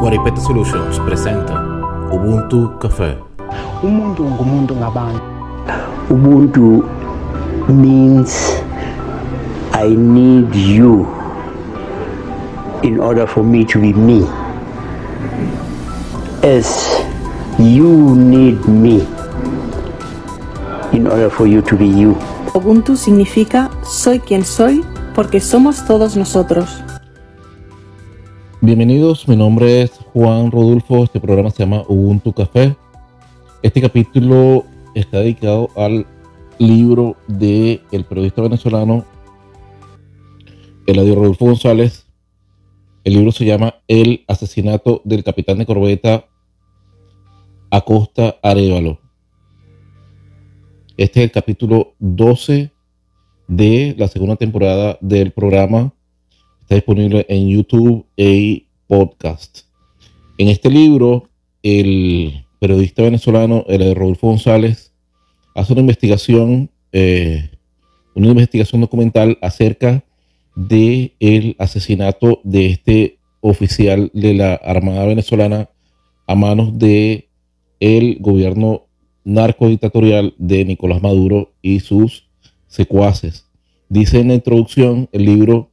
Guaripeta Solutions presenta Ubuntu Café. umuntu ngumuntu ngabantu. Ubuntu means i need you in order for me to be me. As you need me in order for you to be you Ubuntu significa soy quien soy porque somos todos nosotros. Bienvenidos, mi nombre es Juan Rodulfo, este programa se llama Ubuntu Café. Este capítulo está dedicado al libro de el periodista venezolano Eladio Rodolfo González. El libro se llama El asesinato del capitán de corbeta Acosta Arevalo. Este es el capítulo 12 de la segunda temporada del programa. Está disponible en YouTube y podcast. En este libro, el periodista venezolano, el Rodolfo González, hace una investigación, eh, una investigación documental acerca de el asesinato de este oficial de la Armada venezolana a manos de el gobierno narcodictatorial de Nicolás Maduro y sus secuaces. Dice en la introducción el libro,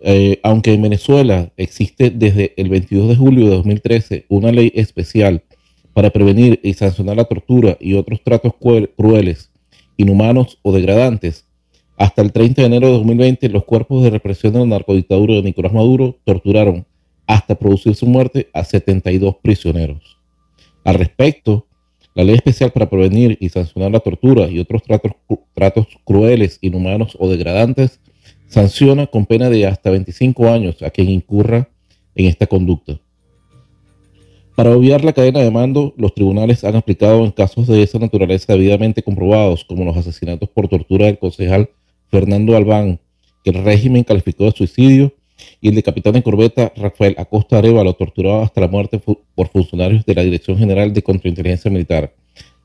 eh, aunque en Venezuela existe desde el 22 de julio de 2013 una ley especial para prevenir y sancionar la tortura y otros tratos crueles, inhumanos o degradantes, hasta el 30 de enero de 2020 los cuerpos de represión de la narcodictadura de Nicolás Maduro torturaron hasta producir su muerte a 72 prisioneros. Al respecto, la ley especial para prevenir y sancionar la tortura y otros tratos, crueles, inhumanos o degradantes sanciona con pena de hasta 25 años a quien incurra en esta conducta. Para obviar la cadena de mando, los tribunales han aplicado en casos de esa naturaleza debidamente comprobados, como los asesinatos por tortura del concejal Fernando Albán, que el régimen calificó de suicidio, y el de capitán de corbeta Rafael Acosta Arevalo, torturado hasta la muerte por funcionarios de la Dirección General de Contrainteligencia Militar.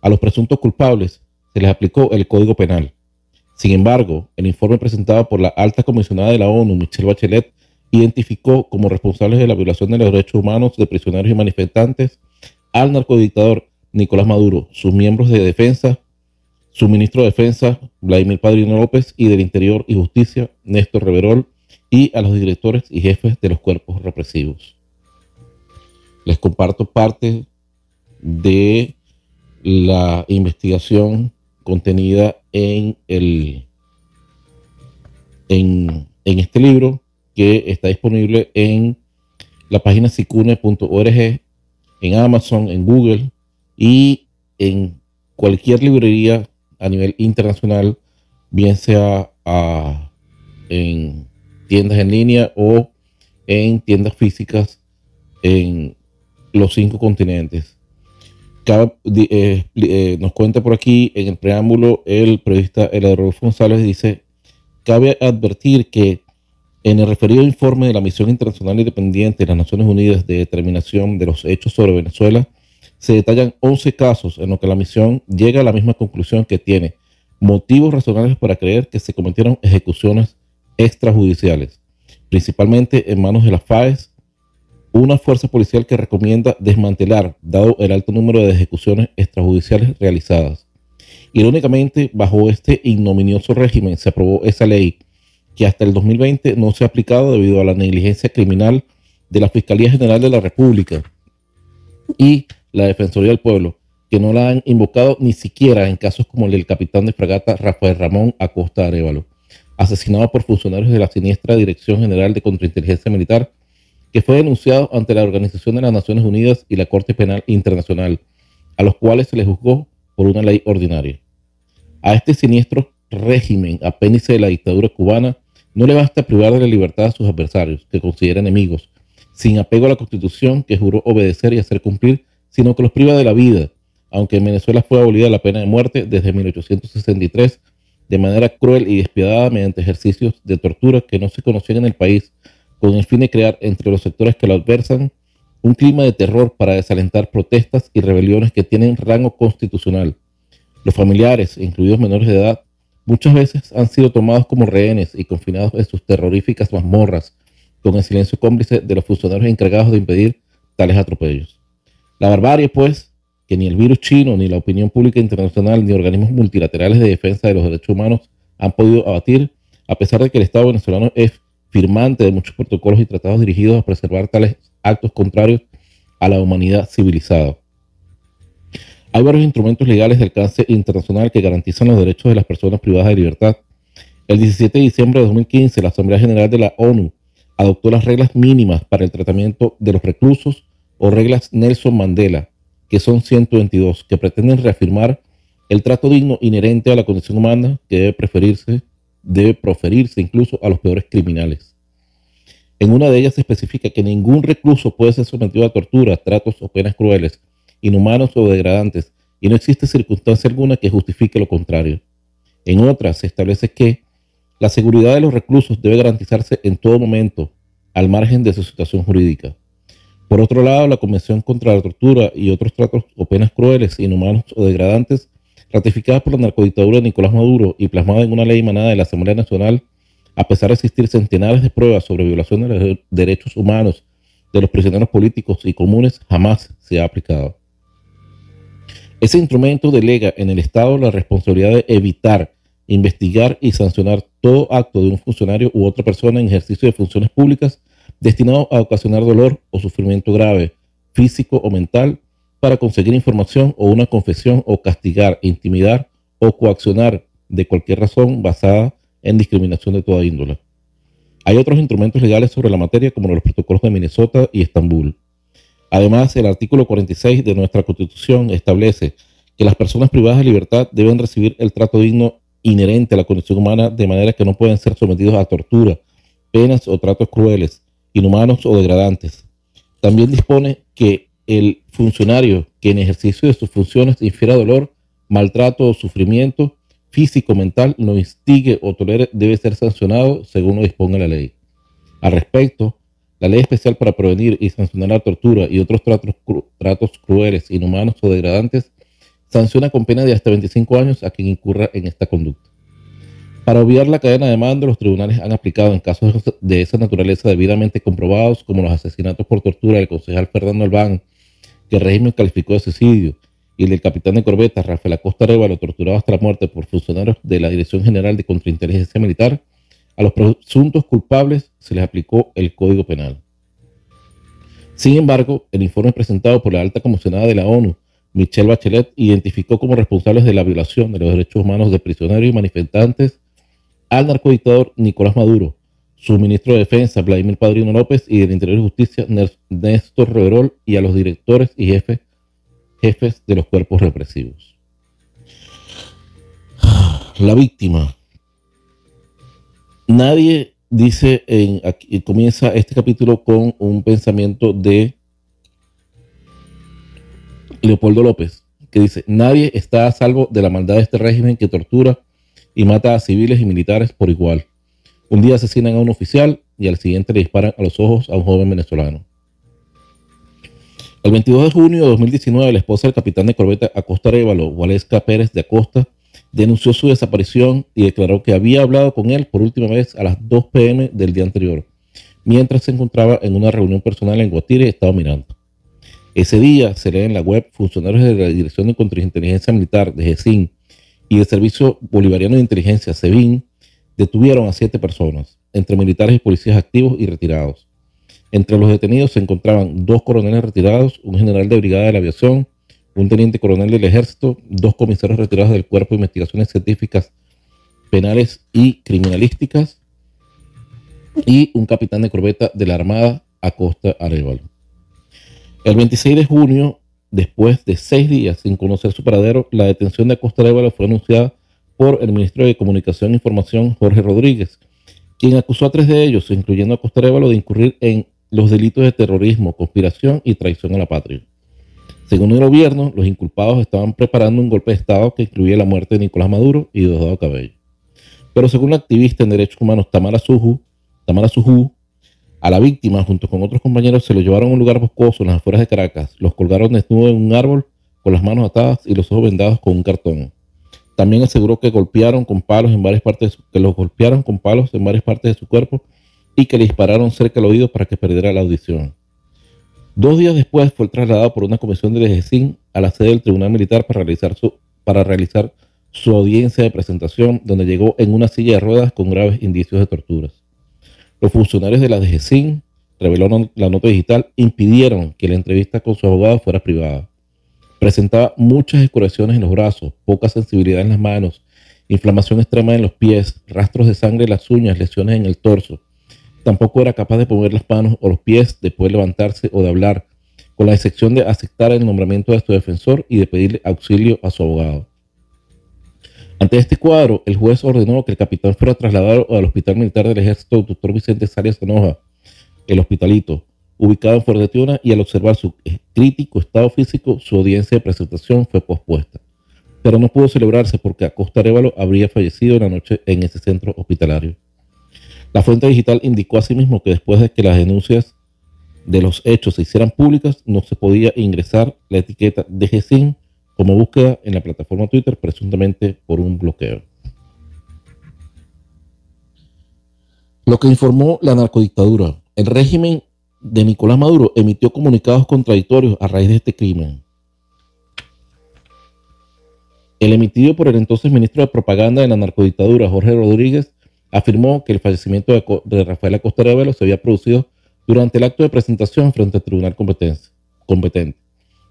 A los presuntos culpables se les aplicó el Código Penal. Sin embargo, el informe presentado por la alta comisionada de la ONU, Michelle Bachelet, identificó como responsables de la violación de los derechos humanos de prisioneros y manifestantes al narcodictador Nicolás Maduro, sus miembros de defensa, su ministro de Defensa, Vladimir Padrino López, y del Interior y Justicia, Néstor Reverol, y a los directores y jefes de los cuerpos represivos. Les comparto parte de la investigación contenida en, el, en, en este libro que está disponible en la página sicune.org, en Amazon, en Google y en cualquier librería a nivel internacional, bien sea a, en tiendas en línea o en tiendas físicas en los cinco continentes. Eh, eh, nos cuenta por aquí en el preámbulo el periodista Eladro González dice, cabe advertir que en el referido informe de la Misión Internacional Independiente de las Naciones Unidas de Determinación de los Hechos sobre Venezuela, se detallan 11 casos en los que la misión llega a la misma conclusión que tiene motivos razonables para creer que se cometieron ejecuciones extrajudiciales, principalmente en manos de las FAES, una fuerza policial que recomienda desmantelar, dado el alto número de ejecuciones extrajudiciales realizadas. Irónicamente, bajo este ignominioso régimen se aprobó esa ley que hasta el 2020 no se ha aplicado debido a la negligencia criminal de la Fiscalía General de la República y la Defensoría del Pueblo, que no la han invocado ni siquiera en casos como el del capitán de fragata Rafael Ramón Acosta Arevalo, asesinado por funcionarios de la siniestra Dirección General de Contrainteligencia Militar que fue denunciado ante la Organización de las Naciones Unidas y la Corte Penal Internacional, a los cuales se les juzgó por una ley ordinaria. A este siniestro régimen, apéndice de la dictadura cubana, no le basta privar de la libertad a sus adversarios, que considera enemigos, sin apego a la Constitución que juró obedecer y hacer cumplir, sino que los priva de la vida, aunque en Venezuela fue abolida la pena de muerte desde 1863 de manera cruel y despiadada mediante ejercicios de tortura que no se conocían en el país con el fin de crear entre los sectores que lo adversan un clima de terror para desalentar protestas y rebeliones que tienen rango constitucional. Los familiares, incluidos menores de edad, muchas veces han sido tomados como rehenes y confinados en sus terroríficas mazmorras, con el silencio cómplice de los funcionarios encargados de impedir tales atropellos. La barbarie, pues, que ni el virus chino, ni la opinión pública internacional, ni organismos multilaterales de defensa de los derechos humanos han podido abatir, a pesar de que el Estado venezolano es firmante de muchos protocolos y tratados dirigidos a preservar tales actos contrarios a la humanidad civilizada. Hay varios instrumentos legales de alcance internacional que garantizan los derechos de las personas privadas de libertad. El 17 de diciembre de 2015, la Asamblea General de la ONU adoptó las reglas mínimas para el tratamiento de los reclusos o reglas Nelson Mandela, que son 122, que pretenden reafirmar el trato digno inherente a la condición humana que debe preferirse, debe proferirse incluso a los peores criminales. En una de ellas se especifica que ningún recluso puede ser sometido a tortura, tratos o penas crueles inhumanos o degradantes, y no existe circunstancia alguna que justifique lo contrario. En otras se establece que la seguridad de los reclusos debe garantizarse en todo momento, al margen de su situación jurídica. Por otro lado, la Convención contra la Tortura y otros tratos o penas crueles, inhumanos o degradantes, ratificada por la narcodictadura de Nicolás Maduro y plasmada en una ley emanada de la Asamblea Nacional, a pesar de existir centenares de pruebas sobre violación de los derechos humanos de los prisioneros políticos y comunes, jamás se ha aplicado. Ese instrumento delega en el Estado la responsabilidad de evitar, investigar y sancionar todo acto de un funcionario u otra persona en ejercicio de funciones públicas destinado a ocasionar dolor o sufrimiento grave, físico o mental, para conseguir información o una confesión o castigar, intimidar o coaccionar de cualquier razón basada en discriminación de toda índole. Hay otros instrumentos legales sobre la materia como los protocolos de Minnesota y Estambul. Además, el artículo 46 de nuestra Constitución establece que las personas privadas de libertad deben recibir el trato digno inherente a la condición humana de manera que no pueden ser sometidos a tortura, penas o tratos crueles, inhumanos o degradantes. También dispone que el funcionario que en ejercicio de sus funciones infiera dolor, maltrato o sufrimiento físico, mental, no instigue o tolere debe ser sancionado según lo disponga la ley. Al respecto, la ley especial para prevenir y sancionar la tortura y otros tratos, tratos crueles, inhumanos o degradantes sanciona con pena de hasta 25 años a quien incurra en esta conducta. Para obviar la cadena de mando, los tribunales han aplicado en casos de esa naturaleza debidamente comprobados, como los asesinatos por tortura del concejal Fernando Albán, que el régimen calificó de suicidio, y el del capitán de corbeta Rafael Acosta Arevalo, torturado hasta la muerte por funcionarios de la Dirección General de Contrainteligencia Militar, a los presuntos culpables se les aplicó el Código Penal. Sin embargo, el informe presentado por la alta comisionada de la ONU, Michelle Bachelet, identificó como responsables de la violación de los derechos humanos de prisioneros y manifestantes al narcodictador Nicolás Maduro, su ministro de Defensa, Vladimir Padrino López, y del Interior y Justicia, Néstor Reverol, y a los directores y jefes, jefes de los cuerpos represivos. La víctima, Nadie dice, en, aquí, comienza este capítulo con un pensamiento de Leopoldo López, que dice, nadie está a salvo de la maldad de este régimen que tortura y mata a civiles y militares por igual. Un día asesinan a un oficial y al siguiente le disparan a los ojos a un joven venezolano. El 22 de junio de 2019, la esposa del capitán de corbeta Acosta Révalo, Waleska Pérez de Acosta, denunció su desaparición y declaró que había hablado con él por última vez a las 2 pm del día anterior, mientras se encontraba en una reunión personal en Guatire, Estado Miranda. Ese día, se lee en la web, funcionarios de la Dirección de Contrainteligencia Militar de GESIN y del Servicio Bolivariano de Inteligencia, SEBIN, detuvieron a siete personas, entre militares y policías activos y retirados. Entre los detenidos se encontraban dos coroneles retirados, un general de brigada de la aviación, un teniente coronel del ejército, dos comisarios retirados del Cuerpo de Investigaciones Científicas Penales y Criminalísticas y un capitán de corbeta de la Armada, Acosta Arevalo. El 26 de junio, después de seis días sin conocer su paradero, la detención de Acosta Arevalo fue anunciada por el ministro de Comunicación e Información, Jorge Rodríguez, quien acusó a tres de ellos, incluyendo a Acosta Arevalo, de incurrir en los delitos de terrorismo, conspiración y traición a la patria. Según el gobierno, los inculpados estaban preparando un golpe de Estado que incluía la muerte de Nicolás Maduro y Diosdado Cabello. Pero según la activista en derechos humanos Tamara Suju, Tamara a la víctima, junto con otros compañeros, se lo llevaron a un lugar boscoso en las afueras de Caracas, los colgaron desnudos en un árbol con las manos atadas y los ojos vendados con un cartón. También aseguró que golpearon con palos en varias partes, de su, que los golpearon con palos en varias partes de su cuerpo y que le dispararon cerca del oído para que perdiera la audición. Dos días después fue trasladado por una comisión de DGCIN a la sede del Tribunal Militar para realizar su, para realizar su audiencia de presentación, donde llegó en una silla de ruedas con graves indicios de torturas. Los funcionarios de la DGCIN, reveló la nota digital, impidieron que la entrevista con su abogado fuera privada. Presentaba muchas escoriaciones en los brazos, poca sensibilidad en las manos, inflamación extrema en los pies, rastros de sangre en las uñas, lesiones en el torso. Tampoco era capaz de mover las manos o los pies, de poder levantarse o de hablar, con la excepción de aceptar el nombramiento de su defensor y de pedirle auxilio a su abogado. Ante este cuadro, el juez ordenó que el capitán fuera trasladado al Hospital Militar del Ejército Dr. Vicente Sarias Sanoja, el hospitalito, ubicado en Fuerteventura, y al observar su crítico estado físico, su audiencia de presentación fue pospuesta. Pero no pudo celebrarse porque Acosta Arevalo habría fallecido en la noche en ese centro hospitalario. La fuente digital indicó asimismo que después de que las denuncias de los hechos se hicieran públicas, no se podía ingresar la etiqueta de GSIN como búsqueda en la plataforma Twitter, presuntamente por un bloqueo. Lo que informó la narcodictadura. El régimen de Nicolás Maduro emitió comunicados contradictorios a raíz de este crimen. El emitido por el entonces ministro de Propaganda de la narcodictadura, Jorge Rodríguez, afirmó que el fallecimiento de, Rafael Acosta Velo se había producido durante el acto de presentación frente al tribunal competente.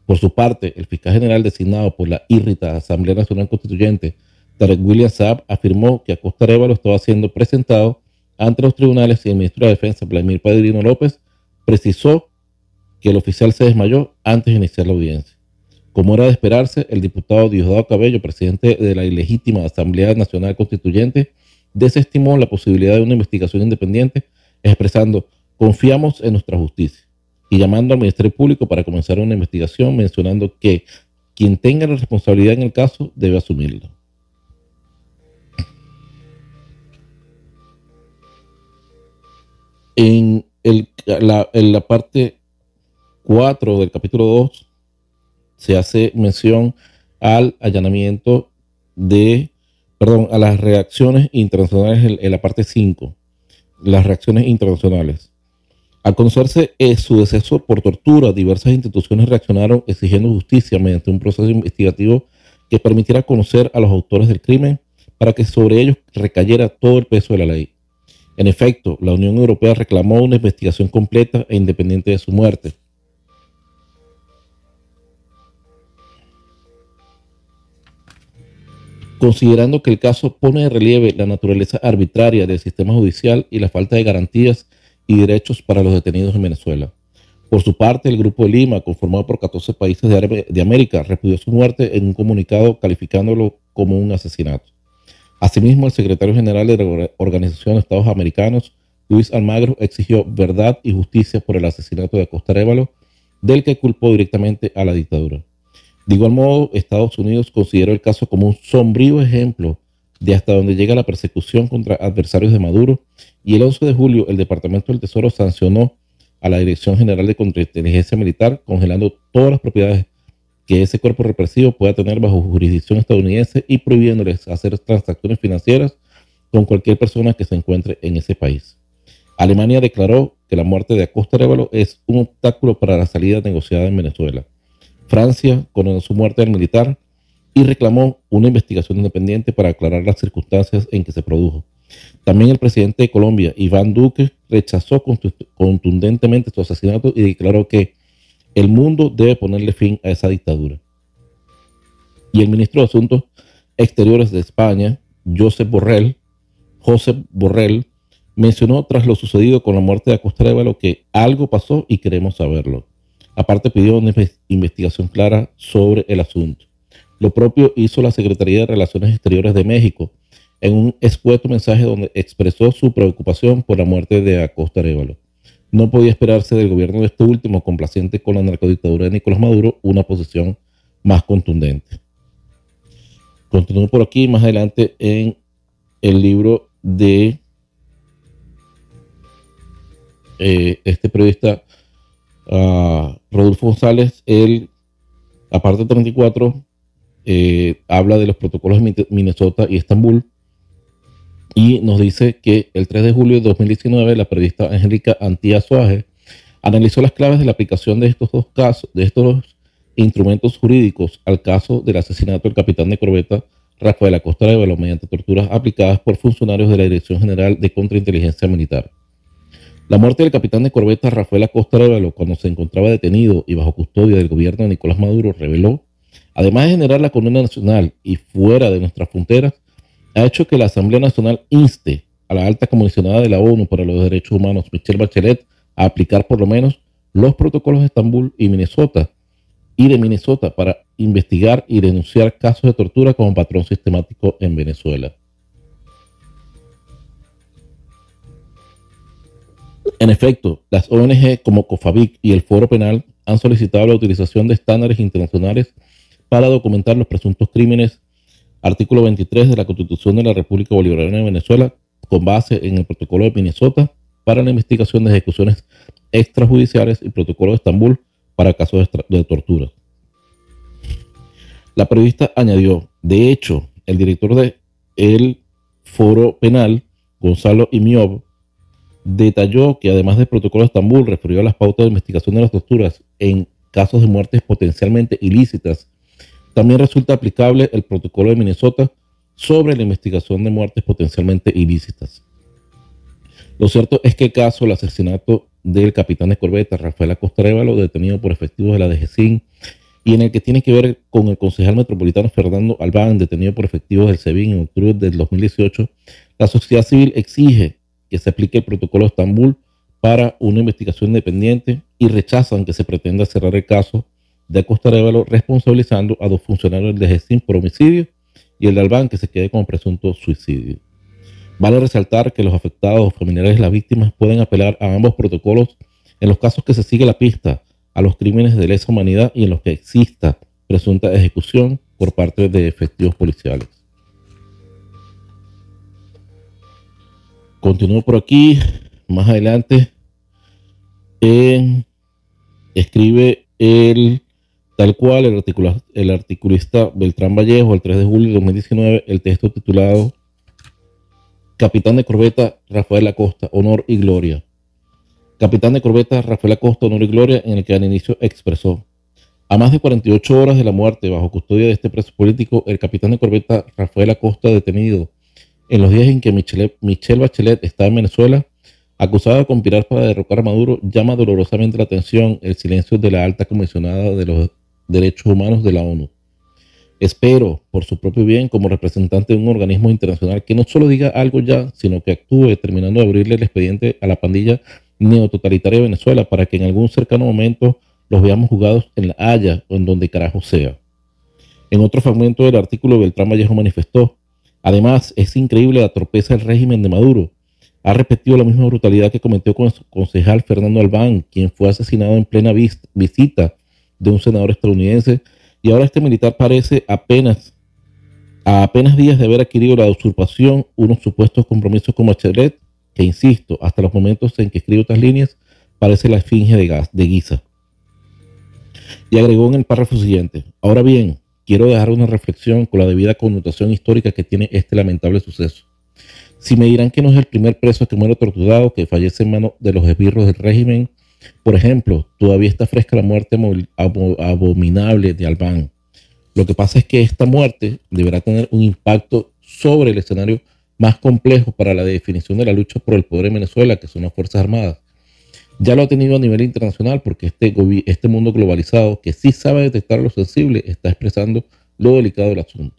Por su parte, el fiscal general designado por la irrita Asamblea Nacional Constituyente, Tarek William Saab, afirmó que Acosta Arevalo estaba siendo presentado ante los tribunales y el ministro de Defensa, Vladimir Padrino López, precisó que el oficial se desmayó antes de iniciar la audiencia. Como era de esperarse, el diputado Diosdado Cabello, presidente de la ilegítima Asamblea Nacional Constituyente, desestimó la posibilidad de una investigación independiente, expresando, confiamos en nuestra justicia, y llamando al Ministerio Público para comenzar una investigación, mencionando que quien tenga la responsabilidad en el caso debe asumirlo. En, la, en la parte 4 del capítulo 2 se hace mención al allanamiento de, perdón, a las reacciones internacionales en, la parte 5, las reacciones internacionales. Al conocerse su deceso por tortura, diversas instituciones reaccionaron exigiendo justicia mediante un proceso investigativo que permitiera conocer a los autores del crimen para que sobre ellos recayera todo el peso de la ley. En efecto, la Unión Europea reclamó una investigación completa e independiente de su muerte. Considerando que el caso pone de relieve la naturaleza arbitraria del sistema judicial y la falta de garantías y derechos para los detenidos en Venezuela. Por su parte, el Grupo de Lima, conformado por 14 países de, América, repudió su muerte en un comunicado calificándolo como un asesinato. Asimismo, el secretario general de la Organización de Estados Americanos, Luis Almagro, exigió verdad y justicia por el asesinato de Costa Révalo, del que culpó directamente a la dictadura. De igual modo, Estados Unidos consideró el caso como un sombrío ejemplo de hasta dónde llega la persecución contra adversarios de Maduro y el 11 de julio el Departamento del Tesoro sancionó a la Dirección General de Contrainteligencia Militar congelando todas las propiedades que ese cuerpo represivo pueda tener bajo jurisdicción estadounidense y prohibiéndoles hacer transacciones financieras con cualquier persona que se encuentre en ese país. Alemania declaró que la muerte de Acosta Révalo es un obstáculo para la salida negociada en Venezuela. Francia condenó su muerte del militar y reclamó una investigación independiente para aclarar las circunstancias en que se produjo. También el presidente de Colombia, Iván Duque, rechazó contundentemente su asesinato y declaró que el mundo debe ponerle fin a esa dictadura. Y el ministro de Asuntos Exteriores de España, Josep Borrell, Josep Borrell, mencionó tras lo sucedido con la muerte de Acosta Révalo que algo pasó y queremos saberlo. Aparte pidió una investigación clara sobre el asunto. Lo propio hizo la Secretaría de Relaciones Exteriores de México en un escueto mensaje donde expresó su preocupación por la muerte de Acosta Révalo no podía esperarse del gobierno de este último, complaciente con la narcodictadura de Nicolás Maduro, una posición más contundente. Continúo por aquí más adelante en el libro de eh, este periodista uh, Rodolfo González, el aparte 34, eh, habla de los protocolos de Minnesota y Estambul y nos dice que el 3 de julio de 2019 la periodista Angélica Antía Suárez analizó las claves de la aplicación de estos dos casos, de estos dos instrumentos jurídicos al caso del asesinato del capitán de corbeta Rafael Acosta Arevalo mediante torturas aplicadas por funcionarios de la Dirección General de Contrainteligencia Militar. La muerte del capitán de corbeta Rafael Acosta Arevalo cuando se encontraba detenido y bajo custodia del gobierno de Nicolás Maduro reveló, además de generar la condena nacional y fuera de nuestras fronteras, ha hecho que la Asamblea Nacional inste a la alta comisionada de la ONU para los Derechos Humanos, Michelle Bachelet, a aplicar por lo menos los protocolos de Estambul y Minnesota y de Minnesota para investigar y denunciar casos de tortura como patrón sistemático en Venezuela. En efecto, las ONG como COFAVIC y el Foro Penal han solicitado la utilización de estándares internacionales para documentar los presuntos crímenes, artículo 23 de la Constitución de la República Bolivariana de Venezuela, con base en el protocolo de Minnesota para la investigación de ejecuciones extrajudiciales y protocolo de Estambul para casos de, tortura. La periodista añadió, de hecho, el director del foro penal, Gonzalo Imiob, detalló que además del protocolo de Estambul refirió a las pautas de investigación de las torturas en casos de muertes potencialmente ilícitas. También resulta aplicable el protocolo de Minnesota sobre la investigación de muertes potencialmente ilícitas. Lo cierto es que el caso del asesinato del capitán de corbeta Rafael Acosta Révalo, detenido por efectivos de la DGCIN, y en el que tiene que ver con el concejal metropolitano Fernando Albán, detenido por efectivos del SEBIN en octubre del 2018, la sociedad civil exige que se aplique el protocolo de Estambul para una investigación independiente y rechazan que se pretenda cerrar el caso de Acosta Révalo responsabilizando a dos funcionarios del DGCIN por homicidio y el de Albán que se quede como presunto suicidio. Vale resaltar que los afectados o familiares de las víctimas pueden apelar a ambos protocolos en los casos que se sigue la pista a los crímenes de lesa humanidad y en los que exista presunta ejecución por parte de efectivos policiales. Continúo por aquí, más adelante, escribe el tal cual el, el articulista Beltrán Vallejo el 3 de julio de 2019 el texto titulado Capitán de corbeta Rafael Acosta, honor y gloria. Capitán de corbeta Rafael Acosta, honor y gloria, en el que al inicio expresó. A más de 48 horas de la muerte bajo custodia de este preso político, el capitán de corbeta Rafael Acosta, detenido en los días en que Michelle, Michelle Bachelet estaba en Venezuela, acusada de conspirar para derrocar a Maduro, llama dolorosamente la atención el silencio de la alta comisionada de los derechos humanos de la ONU. Espero, por su propio bien, como representante de un organismo internacional, que no solo diga algo ya, sino que actúe terminando de abrirle el expediente a la pandilla neototalitaria de Venezuela para que en algún cercano momento los veamos jugados en La Haya o en donde carajo sea. En otro fragmento del artículo, Beltrán Vallejo manifestó, además, es increíble la torpeza del régimen de Maduro. Ha repetido la misma brutalidad que cometió con su concejal Fernando Albán, quien fue asesinado en plena visita de un senador estadounidense y ahora este militar parece apenas a apenas días de haber adquirido la usurpación unos supuestos compromisos con Bachelet, que insisto, hasta los momentos en que escribo estas líneas, parece la esfinge de, gas, de Guisa. Y agregó en el párrafo siguiente, ahora bien, quiero dejar una reflexión con la debida connotación histórica que tiene este lamentable suceso. Si me dirán que no es el primer preso que muere torturado, que fallece en manos de los esbirros del régimen, por ejemplo, todavía está fresca la muerte abominable de Albán. Lo que pasa es que esta muerte deberá tener un impacto sobre el escenario más complejo para la definición de la lucha por el poder en Venezuela, que son las Fuerzas Armadas. Ya lo ha tenido a nivel internacional porque este, este mundo globalizado, que sí sabe detectar lo sensible, está expresando lo delicado del asunto.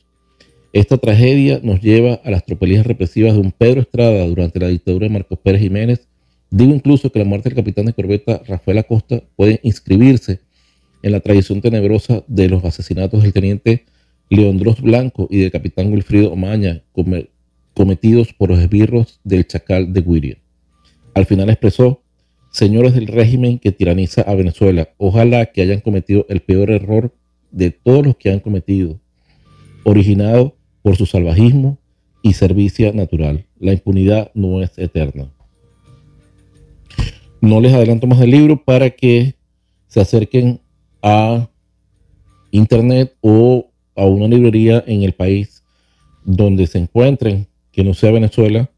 Esta tragedia nos lleva a las tropelías represivas de un Pedro Estrada durante la dictadura de Marcos Pérez Jiménez Digo incluso que la muerte del capitán de corbeta Rafael Acosta puede inscribirse en la tradición tenebrosa de los asesinatos del teniente Leondros Blanco y del capitán Wilfrido Omaña cometidos por los esbirros del Chacal de Guiria. Al final expresó, señores del régimen que tiraniza a Venezuela, ojalá que hayan cometido el peor error de todos los que han cometido, originado por su salvajismo y servicia natural. La impunidad no es eterna. No les adelanto más del libro para que se acerquen a internet o a una librería en el país donde se encuentren, que no sea Venezuela,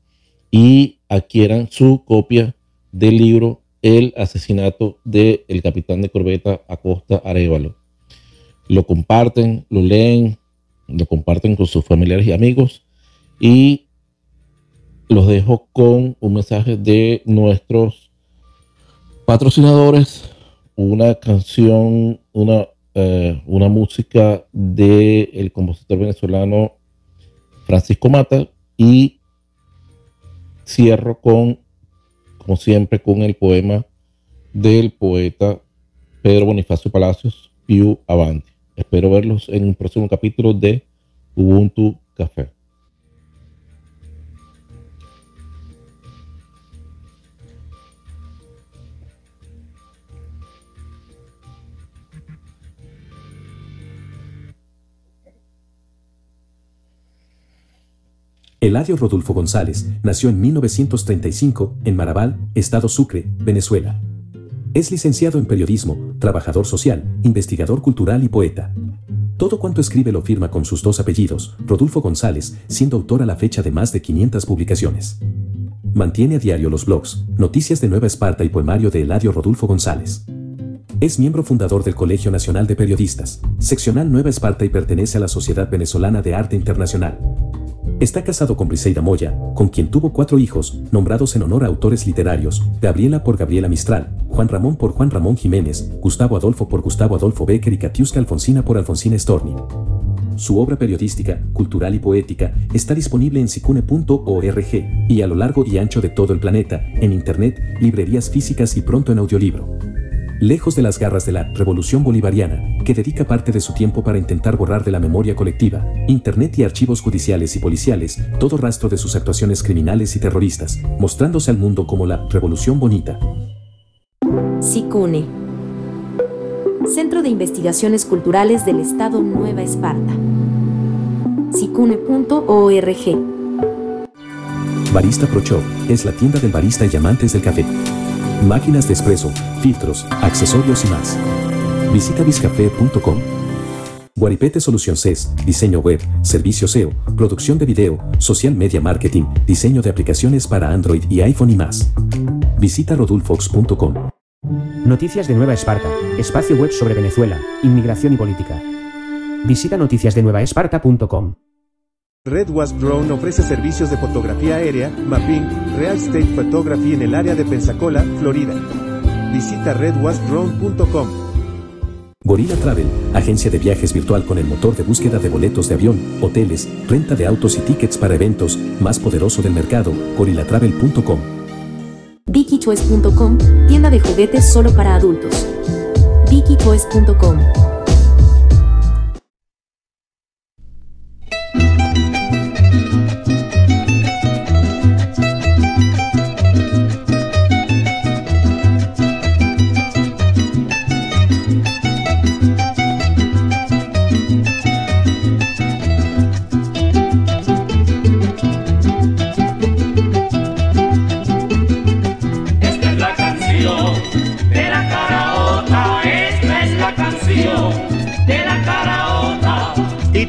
y adquieran su copia del libro El asesinato del capitán de corbeta Acosta Arevalo. Lo comparten, lo leen, lo comparten con sus familiares y amigos y los dejo con un mensaje de nuestros patrocinadores, una canción, una, eh, una música del el compositor venezolano Francisco Mata y cierro con, como siempre, con el poema del poeta Pedro Bonifacio Palacios, Piu Avanti. Espero verlos en un próximo capítulo de Ubuntu Café. Eladio Rodolfo González nació en 1935 en Marabal, Estado Sucre, Venezuela. Es licenciado en periodismo, trabajador social, investigador cultural y poeta. Todo cuanto escribe lo firma con sus dos apellidos, Rodolfo González, siendo autor a la fecha de más de 500 publicaciones. Mantiene a diario los blogs, Noticias de Nueva Esparta y Poemario de Eladio Rodolfo González. Es miembro fundador del Colegio Nacional de Periodistas, seccional Nueva Esparta y pertenece a la Sociedad Venezolana de Arte Internacional. Está casado con Briseida Moya, con quien tuvo cuatro hijos, nombrados en honor a autores literarios, Gabriela por Gabriela Mistral, Juan Ramón por Juan Ramón Jiménez, Gustavo Adolfo por Gustavo Adolfo Becker y Katiuska Alfonsina por Alfonsina Storni. Su obra periodística, cultural y poética está disponible en sicune.org y a lo largo y ancho de todo el planeta, en internet, librerías físicas y pronto en audiolibro lejos de las garras de la revolución bolivariana, que dedica parte de su tiempo para intentar borrar de la memoria colectiva, Internet y archivos judiciales y policiales, todo rastro de sus actuaciones criminales y terroristas, mostrándose al mundo como la revolución bonita. SICUNE Centro de Investigaciones Culturales del Estado Nueva Esparta. SICUNE.org Barista Pro Shop es la tienda del barista y amantes del café máquinas de espresso, filtros, accesorios y más. Visita biscafé.com. Guaripete Solución CES, diseño web, servicio SEO, producción de video, social media marketing, diseño de aplicaciones para Android y iPhone y más. Visita rodulfox.com. Noticias de Nueva Esparta, espacio web sobre Venezuela, inmigración y política. Visita noticiasdenuevaesparta.com. Red Wasp Drone ofrece servicios de fotografía aérea, mapping, real estate photography en el área de Pensacola, Florida. Visita redwasprone.com. Gorilla Travel, agencia de viajes virtual con el motor de búsqueda de boletos de avión, hoteles, renta de autos y tickets para eventos, más poderoso del mercado, gorillatravel.com. VickyChoice.com, tienda de juguetes solo para adultos. VickyChoice.com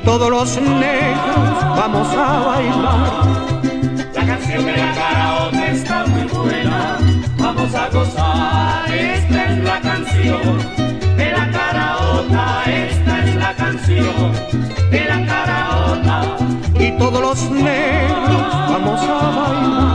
todos los negros vamos a bailar. La canción de la caraota está muy buena, vamos a gozar. Esta es la canción de la caraota, esta es la canción de la caraota. y todos los negros vamos a bailar.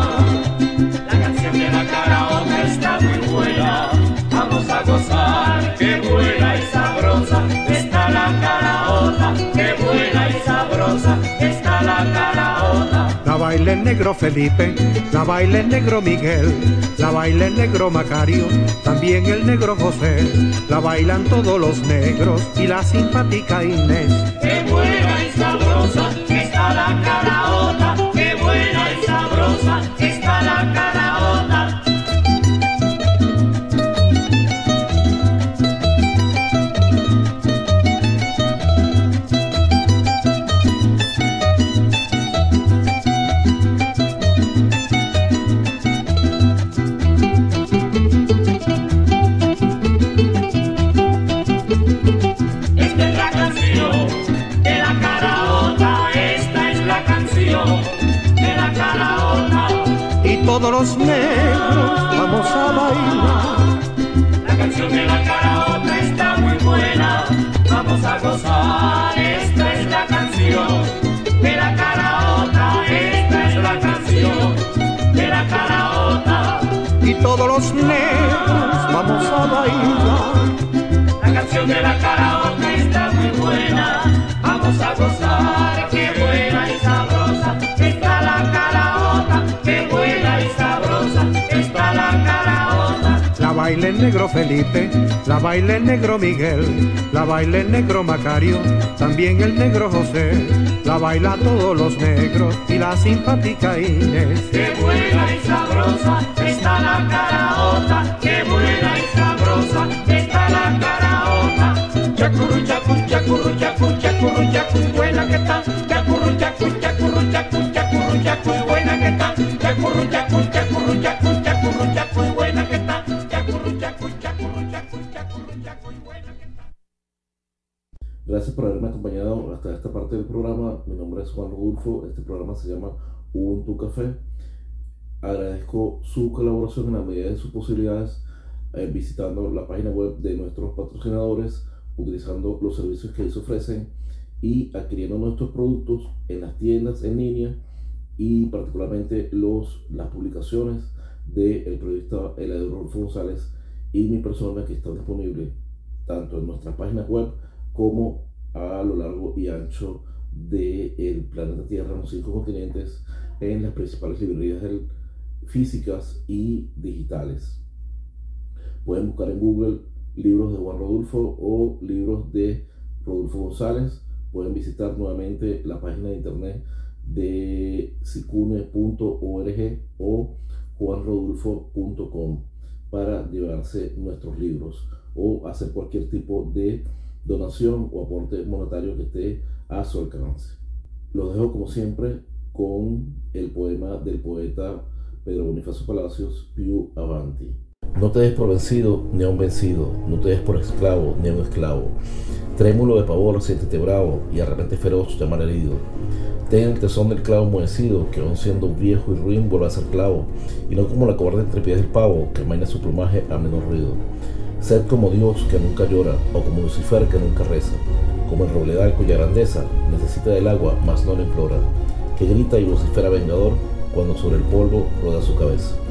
Baila el negro Felipe, la baila el negro Miguel, la baila el negro Macario, también el negro José, la bailan todos los negros y la simpática Inés. Qué buena y sabrosa está la caraota, qué buena y sabrosa de la caraola. Y todos los negros vamos a bailar. La canción de la caraola está muy buena. Vamos a gozar, esta es la canción de la caraota, esta es la canción de la caraota. Y todos los negros vamos a bailar. La canción de la caraota está muy buena, vamos a gozar, qué buena sabrosa está la caraota, qué buena y sabrosa está la caraota. La baila el negro Felipe, la baila el negro Miguel, la baila el negro Macario, también el negro José, la baila todos los negros y la simpática Inés. Qué buena y sabrosa está la caraota, qué buena y sabrosa está la caraota. Chacurru, chacu, chacurru, chacu, chacurru, chacu, buena que está. Gracias por haberme acompañado hasta esta parte del programa. Mi nombre es Juan Rodulfo. Este programa se llama Ubuntu Café. Agradezco su colaboración en la medida de sus posibilidades eh, visitando la página web de nuestros patrocinadores, utilizando los servicios que ellos ofrecen y adquiriendo nuestros productos en las tiendas en línea y particularmente los, las publicaciones del periodista Eladio Rodolfo González y mi persona que están disponibles tanto en nuestras páginas web como a lo largo y ancho del planeta Tierra, en los cinco continentes, en las principales librerías del- físicas y digitales. Pueden buscar en Google libros de Juan Rodulfo o libros de Rodulfo González. Pueden visitar nuevamente la página de internet de sicune.org o juanrodulfo.com para llevarse nuestros libros o hacer cualquier tipo de donación o aporte monetario que esté a su alcance. Los dejo como siempre con el poema del poeta Pedro Bonifacio Palacios, Più Avanti. No te des por vencido ni a un vencido, no te des por esclavo ni a un esclavo. Trémulo de pavor, siéntete bravo y de repente feroz llamar herido. Ten el tesón del clavo enmohecido, que aun siendo viejo y ruin vuelve a ser clavo, y no como la cobarde entre pies del pavo, que amaina su plumaje a menor ruido. Sed como Dios que nunca llora, o como Lucifer que nunca reza, como el robledal cuya grandeza necesita del agua, mas no la implora, que grita y vocifera vengador cuando sobre el polvo roda su cabeza.